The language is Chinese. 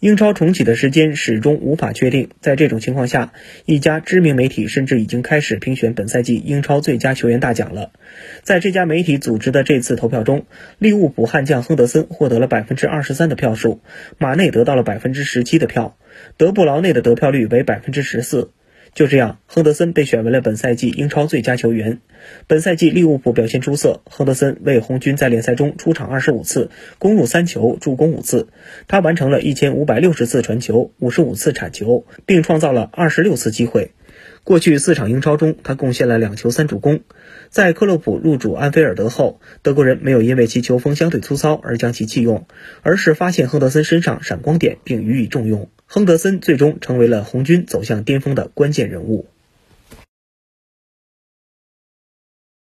英超重启的时间始终无法确定。在这种情况下，一家知名媒体甚至已经开始评选本赛季英超最佳球员大奖了。在这家媒体组织的这次投票中，利物浦悍将亨德森获得了百分之二十三的票数，马内得到了百分之十七的票，德布劳内的得票率为百分之十四。就这样，亨德森被选为了本赛季英超最佳球员。本赛季利物浦表现出色，亨德森为红军在联赛中出场二十五次，攻入三球，助攻五次。他完成了一千五百六十次传球，五十五次铲球，并创造了二十六次机会。过去四场英超中，他贡献了两球三助攻。在克洛普入主安菲尔德后，德国人没有因为其球风相对粗糙而将其弃用，而是发现亨德森身上闪光点并予以重用。亨德森最终成为了红军走向巅峰的关键人物。